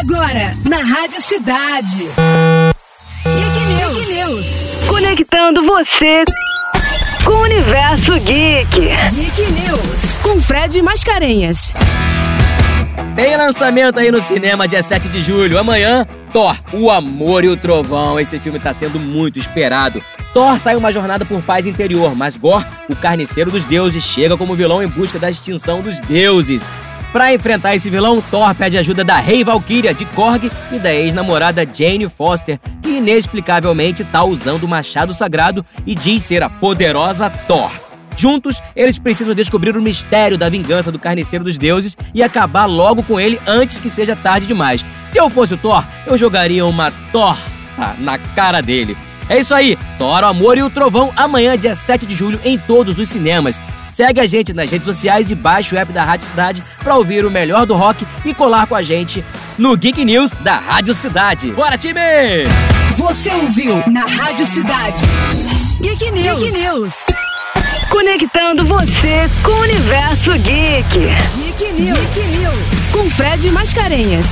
Agora, na Rádio Cidade. Geek News. Geek News. Conectando você com o universo geek. Geek News. Com Fred Mascarenhas. Tem lançamento aí no cinema dia 7 de julho. Amanhã, Thor, o amor e o trovão. Esse filme tá sendo muito esperado. Thor sai uma jornada por paz interior, mas Gor, o carniceiro dos deuses, chega como vilão em busca da extinção dos deuses. Para enfrentar esse vilão, Thor pede ajuda da Rei Valkyria de Korg e da ex-namorada Jane Foster, que inexplicavelmente tá usando o machado sagrado e diz ser a poderosa Thor. Juntos, eles precisam descobrir o mistério da vingança do carniceiro dos deuses e acabar logo com ele antes que seja tarde demais. Se eu fosse o Thor, eu jogaria uma torta na cara dele. É isso aí, Thor, o Amor e o Trovão, amanhã, dia 7 de julho, em todos os cinemas. Segue a gente nas redes sociais e baixe o app da Rádio Cidade para ouvir o melhor do rock e colar com a gente no Geek News da Rádio Cidade. Bora, time! Você ouviu na Rádio Cidade. Geek News. Geek News. Conectando você com o universo geek. Geek News. Geek News. Com Fred Mascarenhas.